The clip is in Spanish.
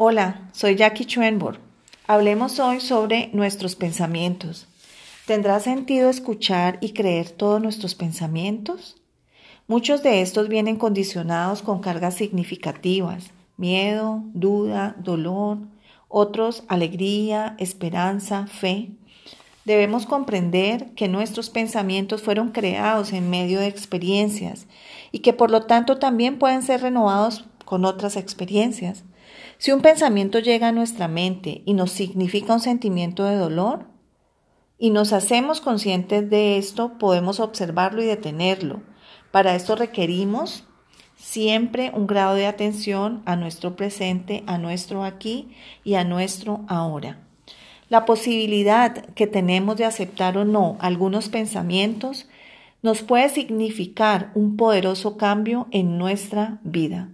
Hola, soy Jackie Schwenborg. Hablemos hoy sobre nuestros pensamientos. ¿Tendrá sentido escuchar y creer todos nuestros pensamientos? Muchos de estos vienen condicionados con cargas significativas, miedo, duda, dolor, otros alegría, esperanza, fe. Debemos comprender que nuestros pensamientos fueron creados en medio de experiencias y que por lo tanto también pueden ser renovados con otras experiencias. Si un pensamiento llega a nuestra mente y nos significa un sentimiento de dolor y nos hacemos conscientes de esto, podemos observarlo y detenerlo. Para esto requerimos siempre un grado de atención a nuestro presente, a nuestro aquí y a nuestro ahora. La posibilidad que tenemos de aceptar o no algunos pensamientos nos puede significar un poderoso cambio en nuestra vida.